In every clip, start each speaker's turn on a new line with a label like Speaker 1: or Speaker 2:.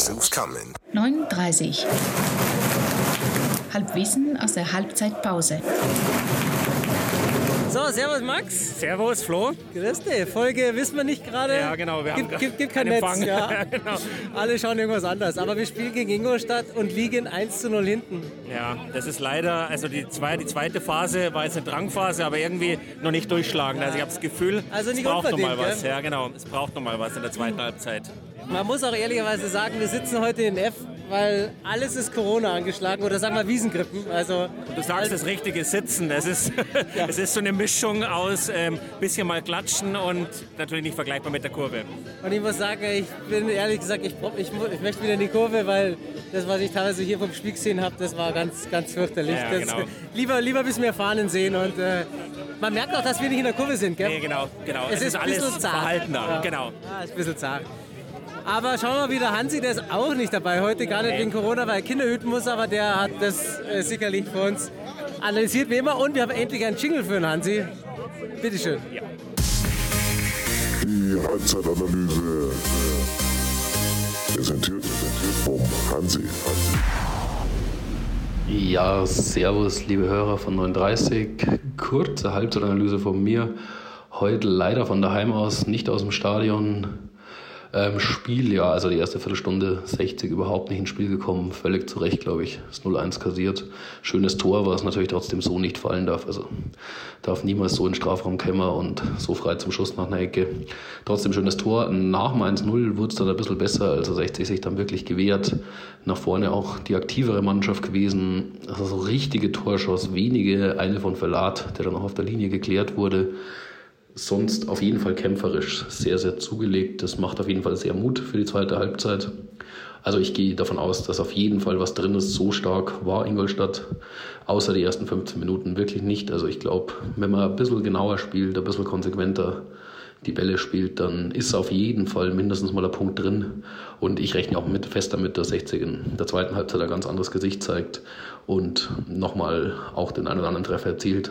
Speaker 1: guess who's coming?
Speaker 2: 39. Halbwissen aus der Halbzeitpause.
Speaker 3: Servus Max.
Speaker 4: Servus Flo.
Speaker 3: Grüß dich. Folge wissen wir nicht gerade.
Speaker 4: Ja, genau. Wir haben
Speaker 3: gibt, gibt, gibt kein Netz. Ja.
Speaker 4: Ja, genau.
Speaker 3: Alle schauen irgendwas anderes. Aber wir spielen gegen Ingolstadt und liegen 1 zu 0 hinten.
Speaker 4: Ja, das ist leider, also die, zwei, die zweite Phase war jetzt eine Drangphase, aber irgendwie noch nicht durchschlagen. Also ich habe das Gefühl,
Speaker 3: Also
Speaker 4: es braucht noch mal was.
Speaker 3: gell?
Speaker 4: Ja, genau. Es braucht noch mal was in der zweiten Halbzeit.
Speaker 3: Man muss auch ehrlicherweise sagen, wir sitzen heute in F, weil alles ist Corona angeschlagen oder sagen wir Wiesengrippen. Also
Speaker 4: Du sagst das richtige Sitzen. Es ist, es ist so eine Mischung aus ähm, bisschen mal klatschen und natürlich nicht vergleichbar mit der Kurve.
Speaker 3: Und ich muss sagen, ich bin ehrlich gesagt, ich, ich, ich möchte wieder in die Kurve, weil das, was ich teilweise hier vom Spiel gesehen habe, das war ganz, ganz fürchterlich.
Speaker 4: Ja,
Speaker 3: das,
Speaker 4: genau.
Speaker 3: Lieber, lieber bis wir Fahnen sehen und äh, man merkt auch, dass wir nicht in der Kurve sind, gell?
Speaker 4: Nee, genau, genau.
Speaker 3: Es, ist,
Speaker 4: alles
Speaker 3: ein bisschen zart.
Speaker 4: verhaltener.
Speaker 3: Ja.
Speaker 4: Genau.
Speaker 3: Ja, ist ein bisschen zart. Aber schauen wir mal wieder, Hansi, der ist auch nicht dabei heute, gar nicht wegen Corona, weil er Kinder hüten muss, aber der hat das äh, sicherlich für uns analysiert wie immer. Und wir haben endlich einen Jingle für den Hansi. Bitteschön.
Speaker 5: Die Halbzeitanalyse präsentiert vom Hansi.
Speaker 6: Ja, servus, liebe Hörer von 39. Kurze Halbzeitanalyse von mir. Heute leider von daheim aus, nicht aus dem Stadion. Ähm, Spiel, ja, also die erste Viertelstunde 60 überhaupt nicht ins Spiel gekommen. Völlig zu Recht, glaube ich. Das 0-1 kassiert. Schönes Tor, was natürlich trotzdem so nicht fallen darf. Also darf niemals so in den Strafraum kämmer und so frei zum Schuss nach einer Ecke. Trotzdem schönes Tor. Nach dem 1-0 wurde es dann ein bisschen besser. Also 60 sich dann wirklich gewehrt. Nach vorne auch die aktivere Mannschaft gewesen. Also so richtige Torschuss, wenige. Eine von Verlat, der dann auch auf der Linie geklärt wurde sonst auf jeden Fall kämpferisch sehr, sehr zugelegt. Das macht auf jeden Fall sehr Mut für die zweite Halbzeit. Also ich gehe davon aus, dass auf jeden Fall was drin ist. So stark war Ingolstadt außer die ersten 15 Minuten wirklich nicht. Also ich glaube, wenn man ein bisschen genauer spielt, ein bisschen konsequenter die Bälle spielt, dann ist auf jeden Fall mindestens mal ein Punkt drin. Und ich rechne auch mit, fest damit, dass 60 in der zweiten Halbzeit ein ganz anderes Gesicht zeigt und nochmal auch den einen oder anderen Treffer erzielt.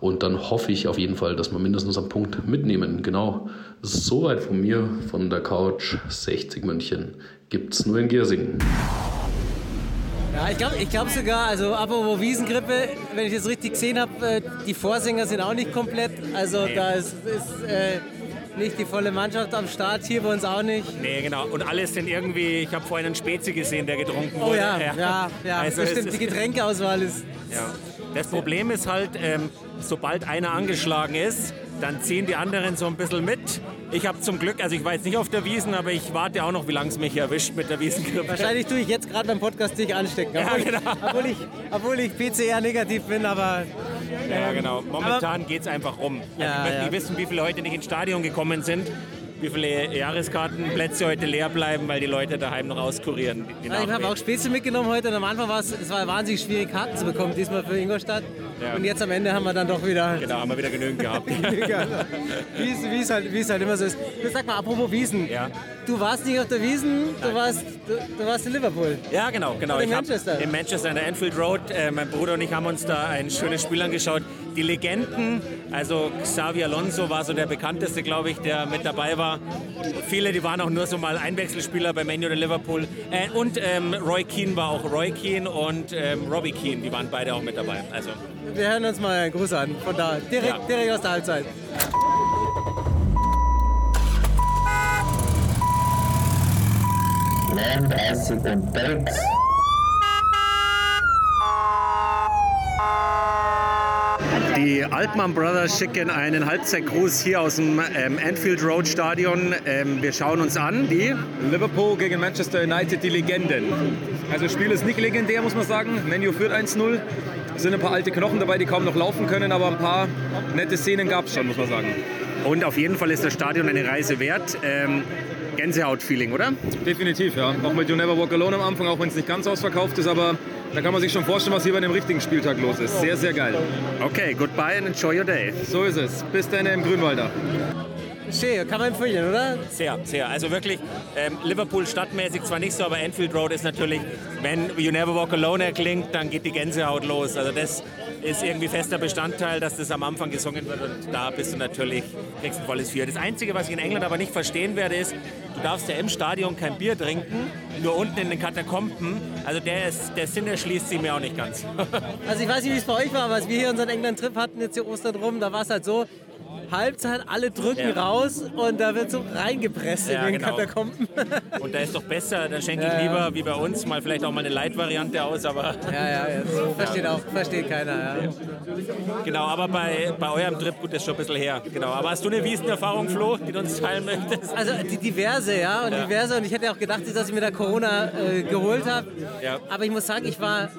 Speaker 6: Und dann hoffe ich auf jeden Fall, dass wir mindestens einen Punkt mitnehmen. Genau, soweit von mir, von der Couch 60 München. Gibt's nur in Giersing.
Speaker 3: Ja, ich glaube ich glaub sogar, also apropos Wiesengrippe, wenn ich das richtig gesehen habe, äh, die Vorsänger sind auch nicht komplett. Also da ist, ist äh, nicht die volle Mannschaft am Start, hier bei uns auch nicht.
Speaker 4: Nee, genau. Und alles sind irgendwie, ich habe vorhin einen Spezi gesehen, der getrunken
Speaker 3: Oh
Speaker 4: wurde.
Speaker 3: ja, ja, ja,
Speaker 4: Also
Speaker 3: das
Speaker 4: es
Speaker 3: stimmt,
Speaker 4: ist-
Speaker 3: die Getränkeauswahl ist...
Speaker 4: Ja. Das Problem ist halt, ähm, sobald einer angeschlagen ist, dann ziehen die anderen so ein bisschen mit. Ich habe zum Glück, also ich war jetzt nicht auf der Wiesen, aber ich warte auch noch, wie lange es mich erwischt mit der Wiesengrippe.
Speaker 3: Wahrscheinlich tue ich jetzt gerade beim Podcast dich anstecken,
Speaker 4: Ja,
Speaker 3: obwohl,
Speaker 4: genau.
Speaker 3: ich, obwohl, ich, obwohl ich PCR negativ bin, aber
Speaker 4: Ja, genau. Momentan geht es einfach rum. Also
Speaker 3: ja.
Speaker 4: nicht wissen, wie viele heute nicht ins Stadion gekommen sind, wie viele Jahreskartenplätze heute leer bleiben, weil die Leute daheim noch auskurieren. Die, die
Speaker 3: ich habe auch Spezi mitgenommen heute und am Anfang war es, es war wahnsinnig schwierig, Karten zu bekommen, diesmal für Ingolstadt.
Speaker 4: Ja.
Speaker 3: Und jetzt am Ende haben wir dann doch wieder...
Speaker 4: Genau, haben wir wieder genügend gehabt.
Speaker 3: wie, es, halt, wie es halt immer so ist. Du sag mal, apropos Wiesen.
Speaker 4: Ja.
Speaker 3: Du warst nicht auf der Wiesen, du warst, du, du warst in Liverpool.
Speaker 4: Ja, genau, genau.
Speaker 3: In Manchester?
Speaker 4: In Manchester, an der Anfield Road. Äh, mein Bruder und ich haben uns da ein schönes Spiel angeschaut. Die Legenden, also Xavi Alonso war so der bekannteste, glaube ich, der mit dabei war. Viele, die waren auch nur so mal Einwechselspieler bei Man U oder Liverpool. Äh, und ähm, Roy Keane war auch Roy Keane und ähm, Robbie Keane, die waren beide auch mit dabei. Also
Speaker 3: Wir hören uns mal einen Gruß an, von da, direkt,
Speaker 4: Ja.
Speaker 3: direkt aus der Halbzeit.
Speaker 4: Die Altmann Brothers schicken einen Halbzeitgruß hier aus dem ähm, Anfield Road Stadion. Ähm, wir schauen uns an, die
Speaker 7: Liverpool gegen Manchester United, die Legenden. Also das Spiel ist nicht legendär, muss man sagen. Menu führt 1-0. Es sind ein paar alte Knochen dabei, die kaum noch laufen können, aber ein paar nette Szenen gab es schon, muss man sagen.
Speaker 4: Und auf jeden Fall ist das Stadion eine Reise wert. Ähm, Gänsehaut-Feeling, oder?
Speaker 7: Definitiv, ja. Auch mit You Never Walk Alone am Anfang, auch wenn es nicht ganz ausverkauft ist, aber da kann man sich schon vorstellen, was hier bei einem richtigen Spieltag los ist. Sehr, sehr geil.
Speaker 4: Okay, goodbye and enjoy your day.
Speaker 7: So ist es. Bis dann im Grünwalder.
Speaker 3: Schön, kann man empfehlen, oder?
Speaker 4: Sehr, sehr. Also wirklich, ähm, Liverpool stadtmäßig zwar nicht so, aber Anfield Road ist natürlich, wenn You Never Walk Alone erklingt, dann geht die Gänsehaut los. Also das ist irgendwie fester Bestandteil, dass das am Anfang gesungen wird und da bist du natürlich, kriegst ein volles Vier. Das Einzige, was ich in England aber nicht verstehen werde, ist, du darfst ja im Stadion kein Bier trinken, nur unten in den Katakomben. Also der, ist, der Sinn erschließt sich mir auch nicht ganz.
Speaker 3: Also ich weiß nicht, wie es bei euch war, aber als wir hier unseren England-Trip hatten, jetzt hier Ostern rum, da war es halt so, Halbzeit, alle drücken
Speaker 4: Ja.
Speaker 3: raus und da wird so reingepresst
Speaker 4: Ja,
Speaker 3: in den
Speaker 4: genau.
Speaker 3: Katakomben.
Speaker 4: Und da ist doch besser, da schenke ich
Speaker 3: Ja,
Speaker 4: lieber wie bei uns mal vielleicht auch mal eine Light-Variante aus, aber
Speaker 3: Ja, ja, versteht auch, versteht keiner.
Speaker 4: Genau, aber bei, bei eurem Trip, gut, das ist schon ein bisschen her. Genau, aber hast du eine Wiesenerfahrung, Flo, die du uns teilen möchtest?
Speaker 3: Also die diverse, ja, und diverse. Und ich hätte auch gedacht, dass ich mir da Corona äh, geholt habe.
Speaker 4: Ja.
Speaker 3: Aber ich muss sagen, ich war,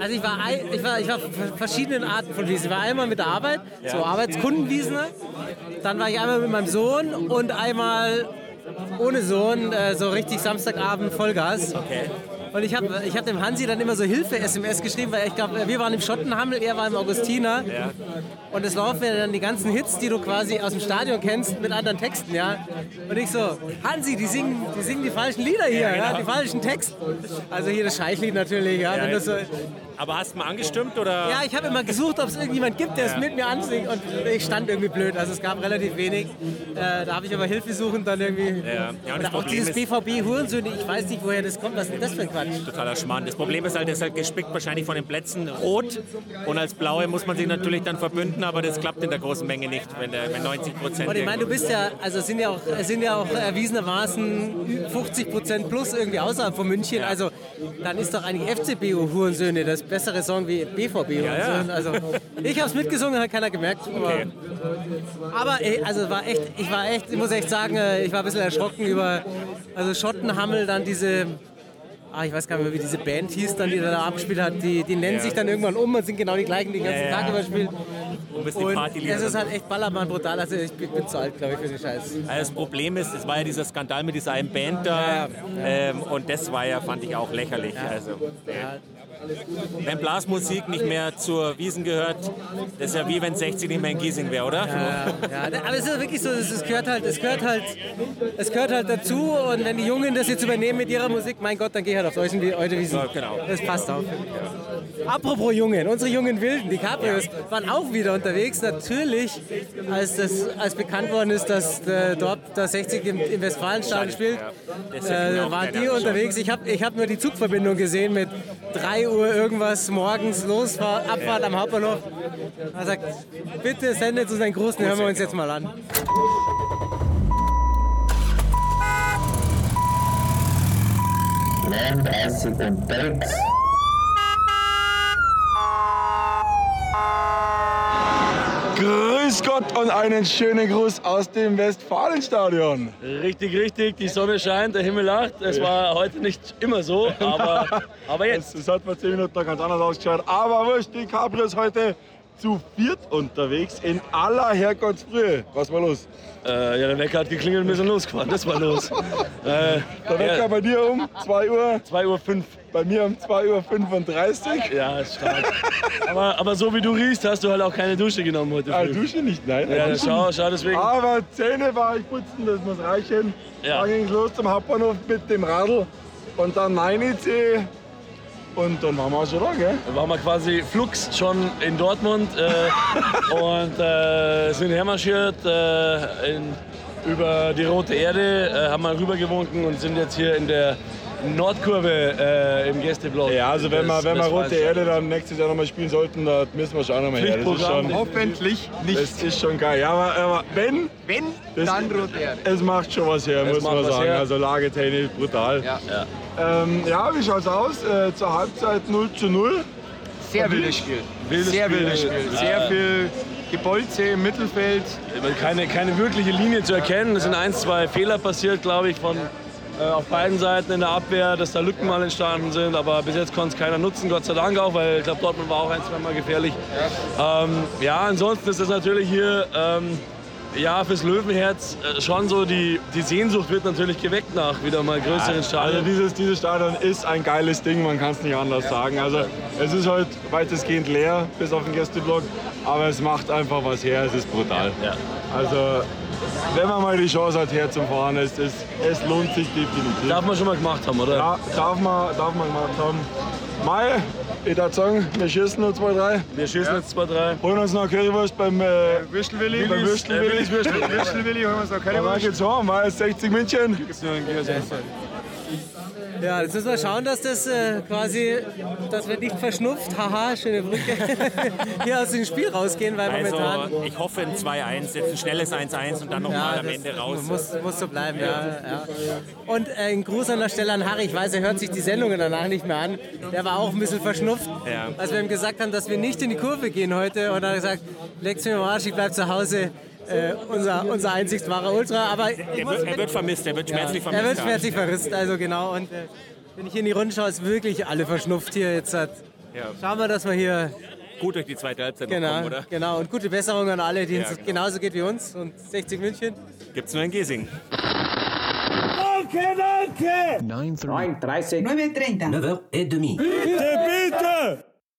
Speaker 3: also ich war, ich war, ich war ver- verschiedenen Arten von Wiesen. Ich war einmal mit der Arbeit, so Arbeitskundenwiesen. Dann war ich einmal mit meinem Sohn und einmal ohne Sohn, äh, so richtig Samstagabend Vollgas.
Speaker 4: Okay.
Speaker 3: Und ich habe ich hab dem Hansi dann immer so Hilfe-SMS geschrieben, weil ich glaube, wir waren im Schottenhammel, er war im Augustiner.
Speaker 4: Ja.
Speaker 3: Und es laufen ja dann die ganzen Hits, die du quasi aus dem Stadion kennst, mit anderen Texten, ja. Und ich so, Hansi, die singen die, singen die falschen Lieder hier, ja,
Speaker 4: genau.
Speaker 3: die falschen Texte. Also hier das Scheichlied natürlich, ja.
Speaker 4: ja.
Speaker 3: Das
Speaker 4: Aber hast du mal angestimmt oder?
Speaker 3: ja, ich habe immer gesucht, ob es irgendjemand gibt, der es mit mir ansingt. Und ich stand irgendwie blöd, also es gab relativ wenig. Äh, da habe ich aber Hilfe suchen dann irgendwie.
Speaker 4: Ja, ja und das
Speaker 3: Oder auch
Speaker 4: Problem
Speaker 3: dieses
Speaker 4: ist-
Speaker 3: BVB-Hurensöhne, ich weiß nicht, woher das kommt. Was ist das für ein Quatsch?
Speaker 4: Totaler Schmarrn. Das Problem ist halt, es ist halt gespickt wahrscheinlich von den Plätzen rot und als Blaue muss man sich natürlich dann verbünden, aber das klappt in der großen Menge nicht, wenn, der, wenn 90 Prozent.
Speaker 3: Und ich meine, du bist ja, also es sind ja auch, sind ja auch erwiesenermaßen 50 Prozent plus irgendwie außerhalb von München. Also dann ist doch eigentlich FCB Hurensöhne das bessere Song wie BVB Hurensöhne. Also ich habe es mitgesungen, hat keiner gemerkt. Aber,
Speaker 4: Okay.
Speaker 3: aber also war echt, ich war echt, ich muss echt sagen, äh, ich war ein bisschen erschrocken über, also Schottenhammel dann diese. Ah, ich weiß gar nicht mehr, wie diese Band hieß, dann, die da abgespielt hat. Die, die nennen
Speaker 4: Ja.
Speaker 3: sich dann irgendwann um und sind genau die gleichen, die den ganzen
Speaker 4: Ja, ja.
Speaker 3: Tag überspielen.
Speaker 4: Und bist die Partylieder.
Speaker 3: es ist halt echt Ballermann brutal. Also ich bin, zu alt, glaube ich, für den Scheiß.
Speaker 4: Also das Problem ist, es war ja dieser Skandal mit dieser einen Band da Ähm, und das war ja, fand ich auch lächerlich. Also, wenn Blasmusik nicht mehr zur Wiesen gehört, das ist ja wie wenn 60 nicht mehr in Giesing wäre, oder?
Speaker 3: Ja, aber es ist wirklich so, es gehört halt, es gehört halt, es gehört halt dazu und wenn die Jungen das jetzt übernehmen mit ihrer Musik, mein Gott, dann geh halt auf solchen wie heute Wiesen.
Speaker 4: Ja, genau.
Speaker 3: Das passt auch. Apropos Jungen, unsere jungen Wilden, die Cabrios, waren auch wieder unterwegs. Natürlich, als, das, als bekannt worden ist, dass äh, dort der 60 im, im Westfalenstadion spielt, äh, waren die unterwegs. Ich habe ich hab nur die Zugverbindung gesehen mit 3 Uhr irgendwas morgens Losfahrt, Abfahrt am Hauptbahnhof. Er sagt, bitte sendet uns einen Gruß, den hören wir uns jetzt mal an.
Speaker 1: Grüß Gott und einen schönen Gruß aus dem Westfalenstadion.
Speaker 8: Richtig, richtig. Die Sonne scheint, der Himmel lacht. Es war heute nicht immer so, aber, aber jetzt.
Speaker 1: Es, es hat vor 10 Minuten ganz anders ausgeschaut. Aber wurscht, die Cabrios heute zu viert unterwegs in aller Herrgottsfrühe. Was war los?
Speaker 8: Äh, ja, der Wecker hat geklingelt und wir sind losgefahren. Das war los. Äh,
Speaker 1: Der Wecker
Speaker 8: ja,
Speaker 1: bei dir um 2 Uhr,
Speaker 8: 2 Uhr 5.
Speaker 1: bei mir um 2 Uhr 35.
Speaker 8: Ja, ist stark. aber, aber so wie du riechst, hast du halt auch keine Dusche genommen heute
Speaker 1: Ah,
Speaker 8: früh.
Speaker 1: Dusche nicht, nein.
Speaker 8: Ja, schau, schau deswegen.
Speaker 1: Aber Zähne war ich putzen, das muss reichen.
Speaker 8: Ja.
Speaker 1: Dann ging es los zum Hauptbahnhof mit dem Radl und dann mein IC. Und dann waren wir auch schon da, gell?
Speaker 8: Da waren wir quasi flugs schon in Dortmund äh, und äh, sind hermarschiert äh, in, über die Rote Erde, äh, haben mal rübergewunken und sind jetzt hier in der Nordkurve äh, im Gästeblock.
Speaker 1: Ja, also wenn wir,
Speaker 8: des
Speaker 1: wenn wir Rote. Erde dann nächstes Jahr nochmal spielen sollten, da müssen wir schon auch nochmal her. Das ist schon,
Speaker 9: Hoffentlich nicht.
Speaker 1: das ist schon geil. Ja, aber, aber wenn,
Speaker 9: Wenn,
Speaker 1: das,
Speaker 9: dann Rote Erde.
Speaker 1: es macht schon was her,
Speaker 8: Es
Speaker 1: muss man sagen.
Speaker 8: her.
Speaker 1: Also lagetechnisch brutal.
Speaker 9: Ja.
Speaker 8: Ja.
Speaker 1: Ähm, ja, wie schaut's aus? Äh, zur Halbzeit 0 zu 0.
Speaker 9: Sehr wildes Spiel.
Speaker 8: Wildes
Speaker 9: Sehr
Speaker 8: Spiel.
Speaker 9: wildes Spiel. Sehr
Speaker 8: Ja.
Speaker 9: viel Gebolze im Mittelfeld.
Speaker 8: Keine, keine wirkliche Linie zu erkennen. Es sind ein, zwei Fehler passiert, glaube ich, von, äh, auf beiden Seiten in der Abwehr, dass da Lücken mal entstanden sind. Aber bis jetzt konnte es keiner nutzen, Gott sei Dank auch, weil ich glaube, Dortmund war auch ein, zwei Mal gefährlich. Ja, ähm, ja ansonsten ist es natürlich hier ähm, ja, fürs Löwenherz äh, schon so, die, die Sehnsucht wird natürlich geweckt nach wieder mal größeren
Speaker 1: Also
Speaker 8: Stadien.
Speaker 1: dieses, dieses Stadion ist ein geiles Ding, man kann es nicht anders sagen. Also es ist halt weitestgehend leer, bis auf den Gästeblock, aber es macht einfach was her, es ist brutal.
Speaker 8: Ja.
Speaker 1: Also wenn man mal die Chance hat herzufahren, es, es, es lohnt sich definitiv.
Speaker 8: Darf man schon mal gemacht haben, oder?
Speaker 1: Ja, darf man, darf man gemacht haben. Mai, ich würde sagen, wir schießen nur 2-3.
Speaker 8: Wir schießen jetzt 2-3.
Speaker 1: Holen uns noch Currywurst beim äh,
Speaker 9: Würstelwilli.
Speaker 1: beim Würstelwilli.
Speaker 8: Willis Würstel.
Speaker 9: Würstelwilli, holen wir uns noch Currywurst.
Speaker 1: geht's heim, Mai, 60 München.
Speaker 3: Ja, jetzt müssen wir schauen, dass das äh, quasi, dass wir nicht verschnupft, haha, schöne Brücke, hier aus dem Spiel rausgehen, weil
Speaker 4: Also
Speaker 3: momentan...
Speaker 4: ich hoffe ein 2-1, jetzt ein schnelles 1-1 und dann nochmal am
Speaker 3: das
Speaker 4: Ende raus.
Speaker 3: Muss, muss so bleiben, ja. ja. Und äh, ein Gruß an der Stelle an Harry. Ich weiß, er hört sich die Sendungen danach nicht mehr an. Der war auch ein bisschen verschnupft,
Speaker 4: Ja.
Speaker 3: als wir ihm gesagt haben, dass wir nicht in die Kurve gehen heute. Und dann hat er gesagt, leg's mir am Arsch, ich bleib zu Hause. Äh, unser, unser einzig wahrer Ultra. Aber
Speaker 4: Er wird, er wird vermisst, er wird schmerzlich
Speaker 3: er
Speaker 4: vermisst.
Speaker 3: wird
Speaker 4: ja.
Speaker 3: schmerzlich verrisst, also genau. Und äh, wenn ich hier in die Runde schaue, ist wirklich alle verschnupft hier jetzt. Hat. Schauen wir, dass wir hier
Speaker 4: Gut durch die zweite Halbzeit noch
Speaker 3: genau,
Speaker 4: kommen, oder?
Speaker 3: genau und gute Besserung an alle, denen
Speaker 4: Ja,
Speaker 3: es
Speaker 4: genau.
Speaker 3: genauso geht wie uns und 60 München.
Speaker 4: Gibt's nur in Gesing.
Speaker 10: 9h30.
Speaker 11: 9h30.